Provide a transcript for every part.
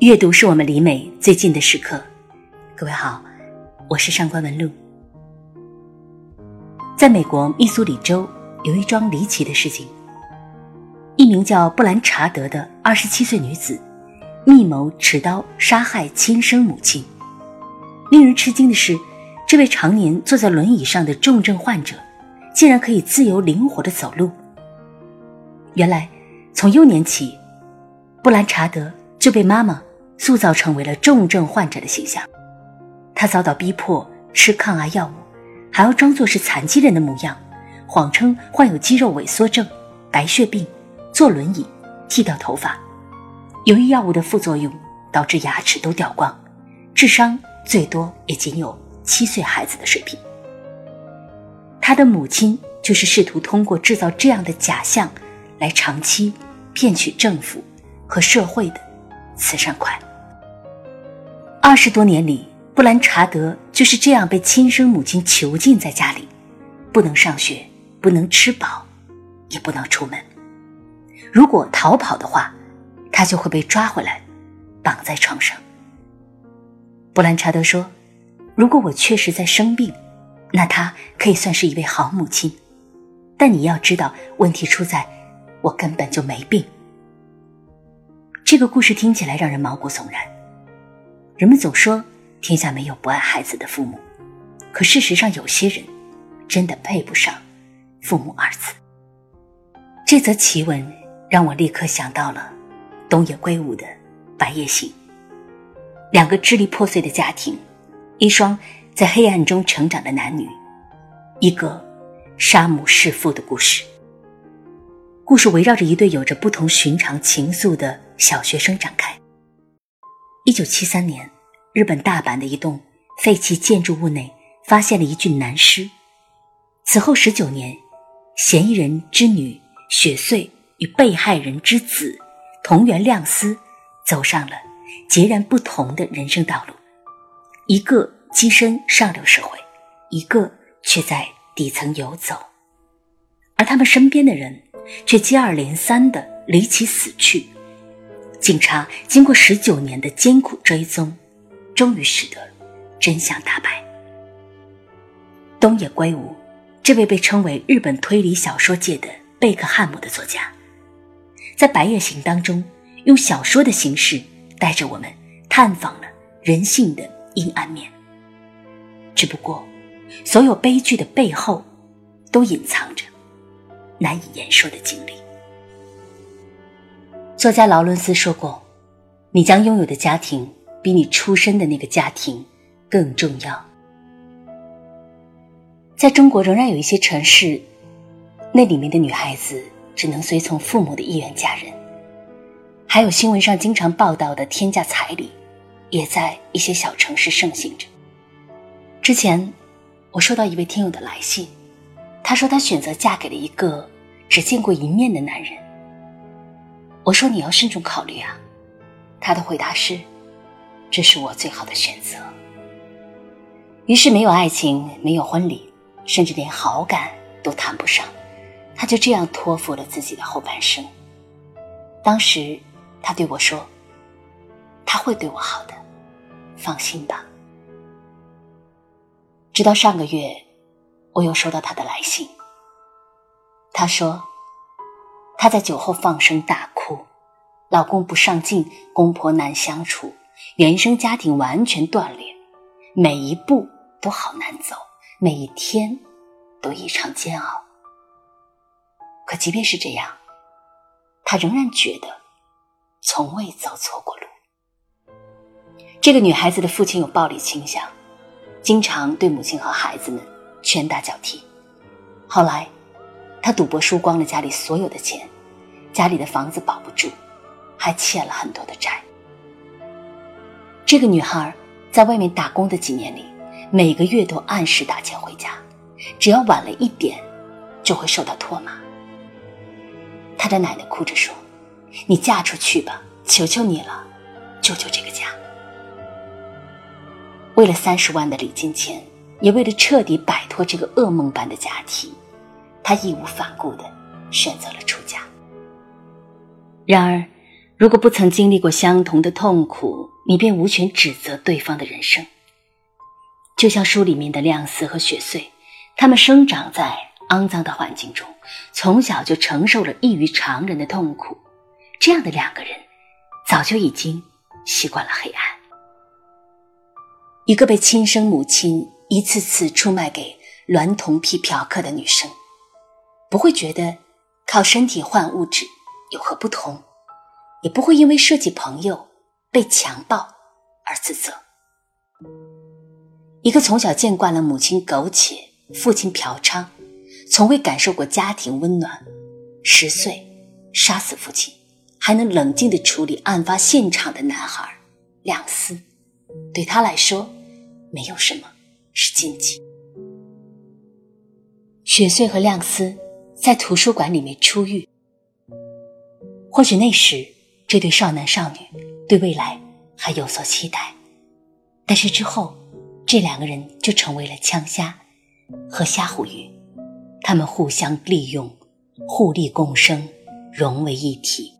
阅读是我们离美最近的时刻。各位好，我是上官文露。在美国密苏里州有一桩离奇的事情：一名叫布兰查德的二十七岁女子，密谋持刀杀害亲生母亲。令人吃惊的是，这位常年坐在轮椅上的重症患者，竟然可以自由灵活的走路。原来，从幼年起，布兰查德就被妈妈。塑造成为了重症患者的形象，他遭到逼迫吃抗癌药物，还要装作是残疾人的模样，谎称患有肌肉萎缩症、白血病，坐轮椅，剃掉头发。由于药物的副作用，导致牙齿都掉光，智商最多也仅有七岁孩子的水平。他的母亲就是试图通过制造这样的假象，来长期骗取政府和社会的慈善款。二十多年里，布兰查德就是这样被亲生母亲囚禁在家里，不能上学，不能吃饱，也不能出门。如果逃跑的话，他就会被抓回来，绑在床上。布兰查德说：“如果我确实在生病，那他可以算是一位好母亲。但你要知道，问题出在我根本就没病。”这个故事听起来让人毛骨悚然。人们总说天下没有不爱孩子的父母，可事实上有些人真的配不上“父母”二字。这则奇闻让我立刻想到了东野圭吾的《白夜行》。两个支离破碎的家庭，一双在黑暗中成长的男女，一个杀母弑父的故事。故事围绕着一对有着不同寻常情愫的小学生展开。一九七三年，日本大阪的一栋废弃建筑物内发现了一具男尸。此后十九年，嫌疑人之女雪穗与被害人之子同原亮司走上了截然不同的人生道路，一个跻身上流社会，一个却在底层游走，而他们身边的人却接二连三的离奇死去。警察经过十九年的艰苦追踪，终于使得真相大白。东野圭吾，这位被称为日本推理小说界的贝克汉姆的作家，在《白夜行》当中，用小说的形式带着我们探访了人性的阴暗面。只不过，所有悲剧的背后，都隐藏着难以言说的经历。作家劳伦斯说过：“你将拥有的家庭比你出生的那个家庭更重要。”在中国，仍然有一些城市，那里面的女孩子只能随从父母的意愿嫁人，还有新闻上经常报道的天价彩礼，也在一些小城市盛行着。之前，我收到一位听友的来信，他说他选择嫁给了一个只见过一面的男人。我说你要慎重考虑啊，他的回答是：“这是我最好的选择。”于是没有爱情，没有婚礼，甚至连好感都谈不上，他就这样托付了自己的后半生。当时他对我说：“他会对我好的，放心吧。”直到上个月，我又收到他的来信。他说。他在酒后放声大哭，老公不上进，公婆难相处，原生家庭完全断裂，每一步都好难走，每一天都异常煎熬。可即便是这样，她仍然觉得从未走错过路。这个女孩子的父亲有暴力倾向，经常对母亲和孩子们拳打脚踢。后来。他赌博输光了家里所有的钱，家里的房子保不住，还欠了很多的债。这个女孩在外面打工的几年里，每个月都按时打钱回家，只要晚了一点，就会受到唾骂。她的奶奶哭着说：“你嫁出去吧，求求你了，救救这个家。”为了三十万的礼金钱，也为了彻底摆脱这个噩梦般的家庭。她义无反顾的选择了出家。然而，如果不曾经历过相同的痛苦，你便无权指责对方的人生。就像书里面的亮丝和雪穗，他们生长在肮脏的环境中，从小就承受了异于常人的痛苦。这样的两个人，早就已经习惯了黑暗。一个被亲生母亲一次次出卖给娈童癖嫖客的女生，不会觉得靠身体换物质有何不同，也不会因为涉及朋友被强暴而自责。一个从小见惯了母亲苟且、父亲嫖娼，从未感受过家庭温暖，十岁杀死父亲，还能冷静地处理案发现场的男孩亮丝，对他来说，没有什么是禁忌。雪穗和亮丝在图书馆里面初遇，或许那时这对少男少女对未来还有所期待，但是之后。这两个人就成为了枪虾和虾虎鱼，他们互相利用，互利共生，融为一体。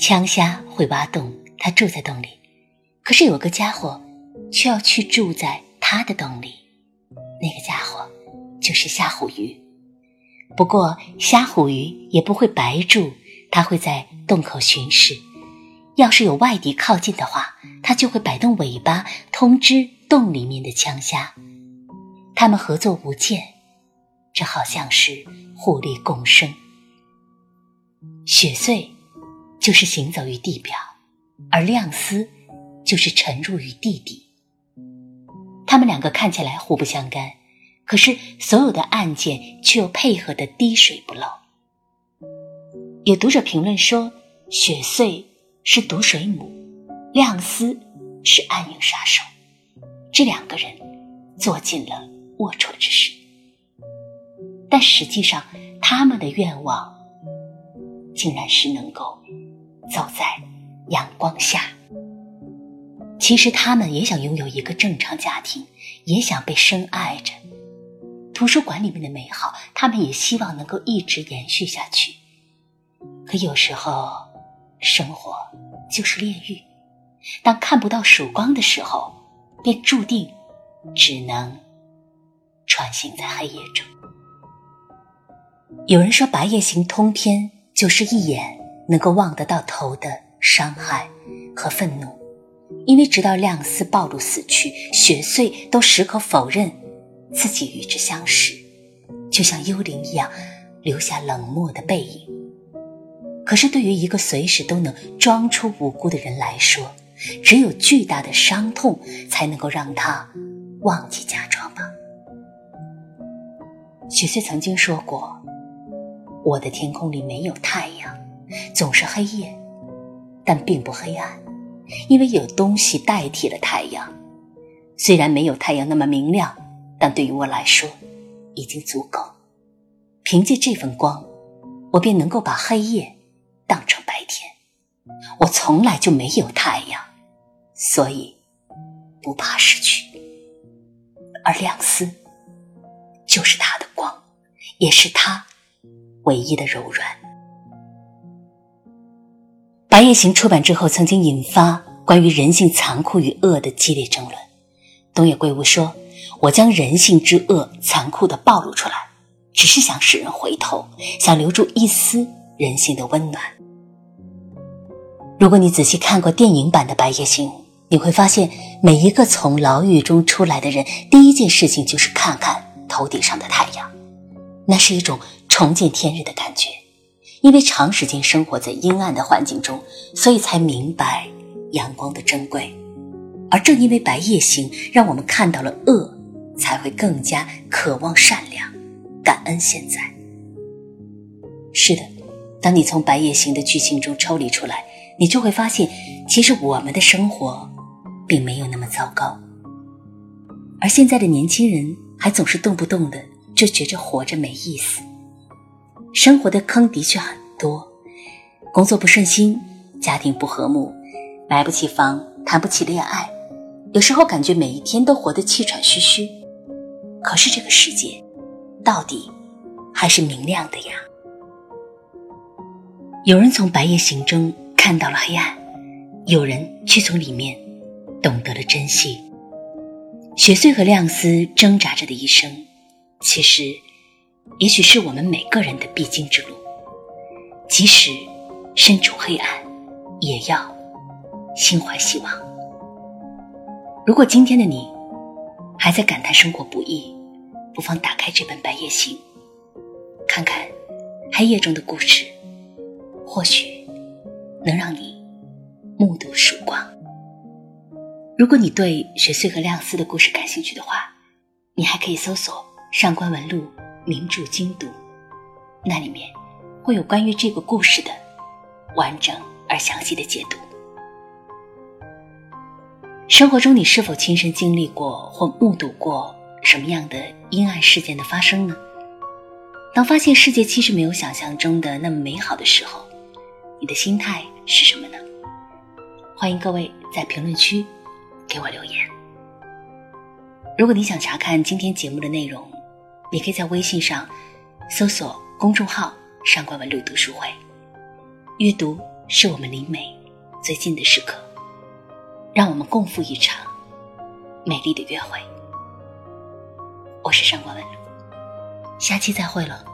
枪虾会挖洞，他住在洞里；可是有个家伙却要去住在他的洞里，那个家伙就是虾虎鱼。不过虾虎鱼也不会白住，它会在洞口巡视。要是有外敌靠近的话，它就会摆动尾巴通知。洞里面的枪虾，他们合作无间，这好像是互利共生。雪穗就是行走于地表，而亮丝就是沉入于地底。他们两个看起来互不相干，可是所有的案件却又配合的滴水不漏。有读者评论说，雪穗是毒水母，亮丝是暗影杀手。这两个人做尽了龌龊之事，但实际上，他们的愿望竟然是能够走在阳光下。其实，他们也想拥有一个正常家庭，也想被深爱着。图书馆里面的美好，他们也希望能够一直延续下去。可有时候，生活就是炼狱，当看不到曙光的时候。便注定只能穿行在黑夜中。有人说，《白夜行》通篇就是一眼能够望得到头的伤害和愤怒，因为直到亮丝暴露死去，雪穗都矢口否认自己与之相识，就像幽灵一样留下冷漠的背影。可是，对于一个随时都能装出无辜的人来说，只有巨大的伤痛才能够让他忘记假装吧。雪穗曾经说过：“我的天空里没有太阳，总是黑夜，但并不黑暗，因为有东西代替了太阳。虽然没有太阳那么明亮，但对于我来说已经足够。凭借这份光，我便能够把黑夜当成白天。我从来就没有太阳。”所以，不怕失去。而亮丝，就是他的光，也是他唯一的柔软。《白夜行》出版之后，曾经引发关于人性残酷与恶的激烈争论。东野圭吾说：“我将人性之恶残酷的暴露出来，只是想使人回头，想留住一丝人性的温暖。”如果你仔细看过电影版的《白夜行》，你会发现，每一个从牢狱中出来的人，第一件事情就是看看头顶上的太阳，那是一种重见天日的感觉。因为长时间生活在阴暗的环境中，所以才明白阳光的珍贵。而正因为白夜行，让我们看到了恶，才会更加渴望善良，感恩现在。是的，当你从白夜行的剧情中抽离出来，你就会发现，其实我们的生活。并没有那么糟糕，而现在的年轻人还总是动不动的就觉着活着没意思。生活的坑的确很多，工作不顺心，家庭不和睦，买不起房，谈不起恋爱，有时候感觉每一天都活得气喘吁吁。可是这个世界，到底还是明亮的呀。有人从《白夜行》中。看到了黑暗，有人却从里面懂得了珍惜。雪穗和亮丝挣扎着的一生，其实，也许是我们每个人的必经之路。即使身处黑暗，也要心怀希望。如果今天的你还在感叹生活不易，不妨打开这本《白夜行》，看看黑夜中的故事，或许能让你目睹曙光。如果你对雪穗和亮丝的故事感兴趣的话，你还可以搜索《上官文录名著精读》，那里面会有关于这个故事的完整而详细的解读。生活中，你是否亲身经历过或目睹过什么样的阴暗事件的发生呢？当发现世界其实没有想象中的那么美好的时候，你的心态是什么呢？欢迎各位在评论区。给我留言。如果你想查看今天节目的内容，你可以在微信上搜索公众号“上官文录读书会”。阅读是我们离美最近的时刻，让我们共赴一场美丽的约会。我是上官文，下期再会了。